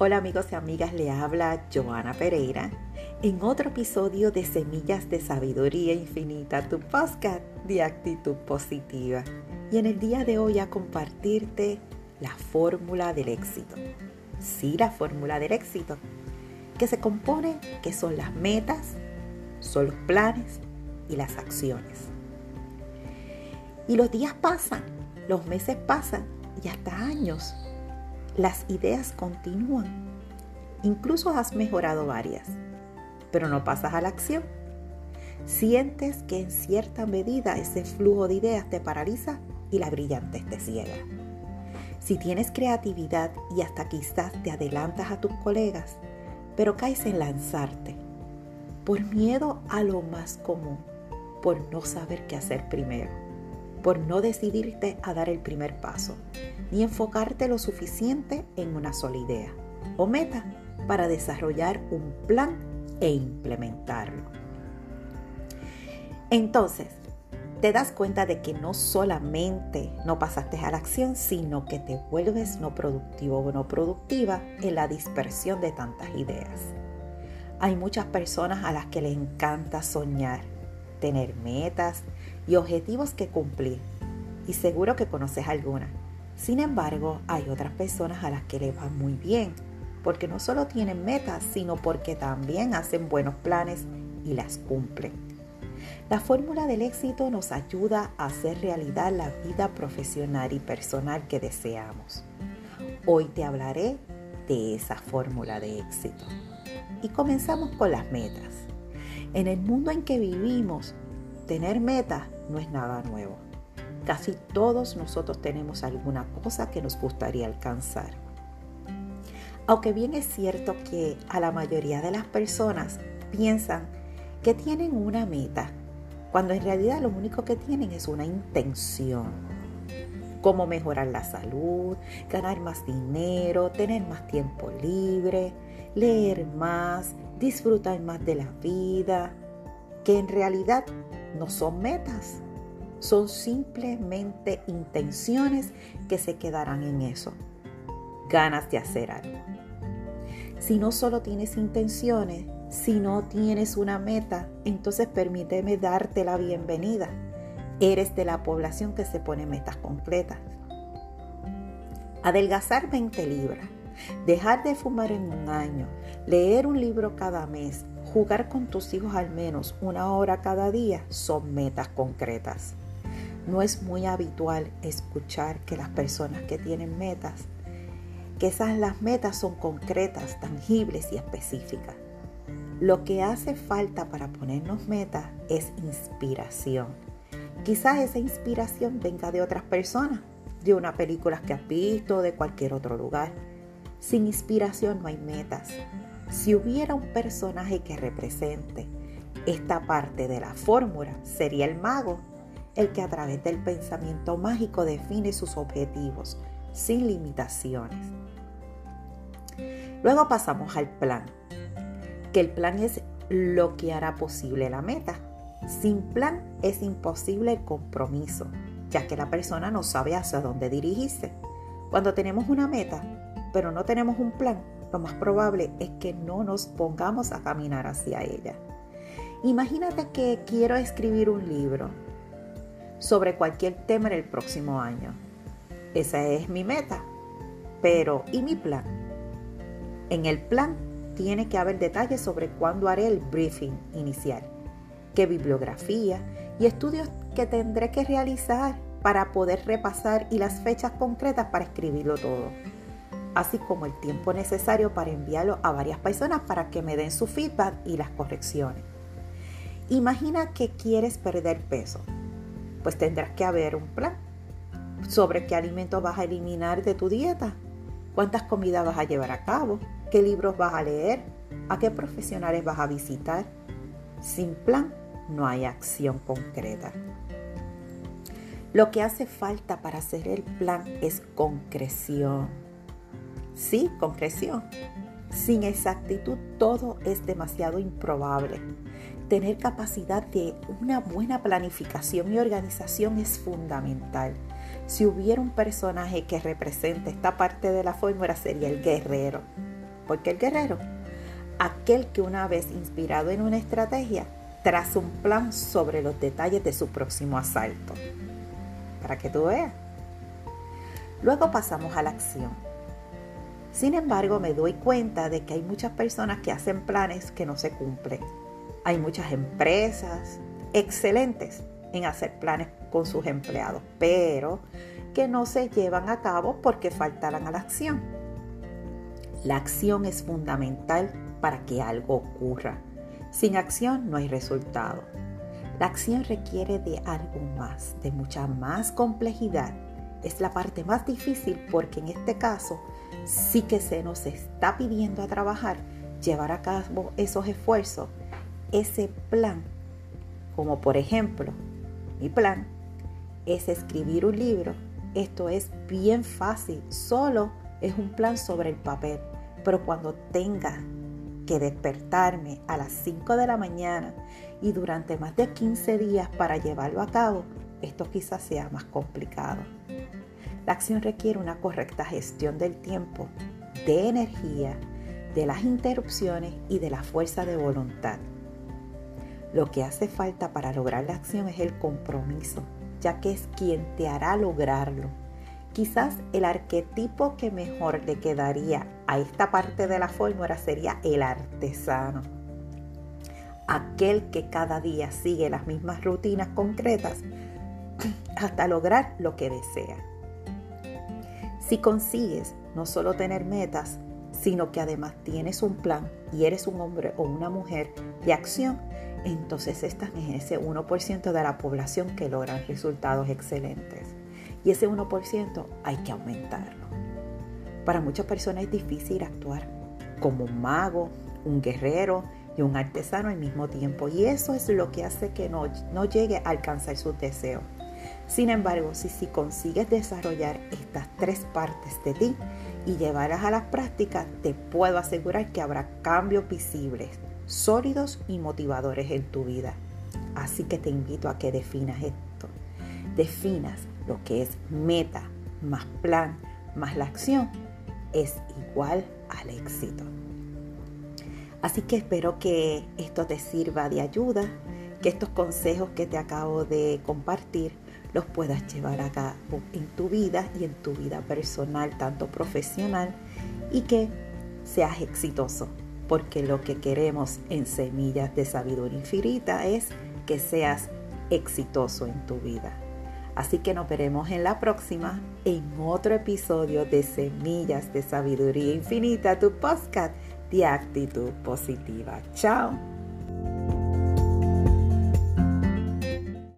Hola amigos y amigas, le habla Joana Pereira en otro episodio de Semillas de Sabiduría Infinita, tu podcast de actitud positiva. Y en el día de hoy a compartirte la fórmula del éxito. Sí, la fórmula del éxito, que se compone que son las metas, son los planes y las acciones. Y los días pasan, los meses pasan y hasta años las ideas continúan. Incluso has mejorado varias, pero no pasas a la acción. Sientes que en cierta medida ese flujo de ideas te paraliza y la brillantez te ciega. Si tienes creatividad y hasta quizás te adelantas a tus colegas, pero caes en lanzarte por miedo a lo más común, por no saber qué hacer primero por no decidirte a dar el primer paso, ni enfocarte lo suficiente en una sola idea o meta para desarrollar un plan e implementarlo. Entonces, te das cuenta de que no solamente no pasaste a la acción, sino que te vuelves no productivo o no productiva en la dispersión de tantas ideas. Hay muchas personas a las que les encanta soñar, tener metas y objetivos que cumplir. Y seguro que conoces alguna. Sin embargo, hay otras personas a las que les va muy bien, porque no solo tienen metas, sino porque también hacen buenos planes y las cumplen. La fórmula del éxito nos ayuda a hacer realidad la vida profesional y personal que deseamos. Hoy te hablaré de esa fórmula de éxito. Y comenzamos con las metas. En el mundo en que vivimos, tener metas no es nada nuevo. Casi todos nosotros tenemos alguna cosa que nos gustaría alcanzar. Aunque bien es cierto que a la mayoría de las personas piensan que tienen una meta, cuando en realidad lo único que tienen es una intención. Cómo mejorar la salud, ganar más dinero, tener más tiempo libre, leer más, disfrutar más de la vida, que en realidad no son metas, son simplemente intenciones que se quedarán en eso, ganas de hacer algo. Si no solo tienes intenciones, si no tienes una meta, entonces permíteme darte la bienvenida. Eres de la población que se pone metas concretas. Adelgazar 20 libras, dejar de fumar en un año, leer un libro cada mes, jugar con tus hijos al menos una hora cada día son metas concretas. No es muy habitual escuchar que las personas que tienen metas, que esas las metas son concretas, tangibles y específicas. Lo que hace falta para ponernos metas es inspiración. Quizás esa inspiración venga de otras personas, de una película que has visto, de cualquier otro lugar. Sin inspiración no hay metas. Si hubiera un personaje que represente esta parte de la fórmula, sería el mago el que a través del pensamiento mágico define sus objetivos sin limitaciones. Luego pasamos al plan, que el plan es lo que hará posible la meta. Sin plan es imposible el compromiso, ya que la persona no sabe hacia dónde dirigirse. Cuando tenemos una meta, pero no tenemos un plan, lo más probable es que no nos pongamos a caminar hacia ella. Imagínate que quiero escribir un libro sobre cualquier tema en el próximo año. Esa es mi meta. Pero, ¿y mi plan? En el plan tiene que haber detalles sobre cuándo haré el briefing inicial, qué bibliografía y estudios que tendré que realizar para poder repasar y las fechas concretas para escribirlo todo, así como el tiempo necesario para enviarlo a varias personas para que me den su feedback y las correcciones. Imagina que quieres perder peso pues tendrás que haber un plan sobre qué alimentos vas a eliminar de tu dieta, cuántas comidas vas a llevar a cabo, qué libros vas a leer, a qué profesionales vas a visitar. Sin plan no hay acción concreta. Lo que hace falta para hacer el plan es concreción. Sí, concreción. Sin exactitud todo es demasiado improbable. Tener capacidad de una buena planificación y organización es fundamental. Si hubiera un personaje que represente esta parte de la fórmula sería el guerrero. Porque el guerrero, aquel que una vez inspirado en una estrategia, traza un plan sobre los detalles de su próximo asalto. Para que tú veas. Luego pasamos a la acción. Sin embargo, me doy cuenta de que hay muchas personas que hacen planes que no se cumplen. Hay muchas empresas excelentes en hacer planes con sus empleados, pero que no se llevan a cabo porque faltarán a la acción. La acción es fundamental para que algo ocurra. Sin acción no hay resultado. La acción requiere de algo más, de mucha más complejidad. Es la parte más difícil porque en este caso sí que se nos está pidiendo a trabajar, llevar a cabo esos esfuerzos, ese plan, como por ejemplo, mi plan es escribir un libro. Esto es bien fácil, solo es un plan sobre el papel, pero cuando tenga que despertarme a las 5 de la mañana y durante más de 15 días para llevarlo a cabo, esto quizás sea más complicado. La acción requiere una correcta gestión del tiempo, de energía, de las interrupciones y de la fuerza de voluntad. Lo que hace falta para lograr la acción es el compromiso, ya que es quien te hará lograrlo. Quizás el arquetipo que mejor le quedaría a esta parte de la fórmula sería el artesano. Aquel que cada día sigue las mismas rutinas concretas hasta lograr lo que desea. Si consigues no solo tener metas, sino que además tienes un plan y eres un hombre o una mujer de acción, entonces estás en ese 1% de la población que logran resultados excelentes. Y ese 1% hay que aumentarlo. Para muchas personas es difícil actuar como un mago, un guerrero y un artesano al mismo tiempo. Y eso es lo que hace que no, no llegue a alcanzar sus deseos. Sin embargo, si, si consigues desarrollar estas tres partes de ti y llevarlas a la práctica, te puedo asegurar que habrá cambios visibles, sólidos y motivadores en tu vida. Así que te invito a que definas esto. Definas lo que es meta más plan más la acción es igual al éxito. Así que espero que esto te sirva de ayuda, que estos consejos que te acabo de compartir los puedas llevar a cabo en tu vida y en tu vida personal, tanto profesional, y que seas exitoso, porque lo que queremos en Semillas de Sabiduría Infinita es que seas exitoso en tu vida. Así que nos veremos en la próxima, en otro episodio de Semillas de Sabiduría Infinita, tu podcast de actitud positiva. Chao.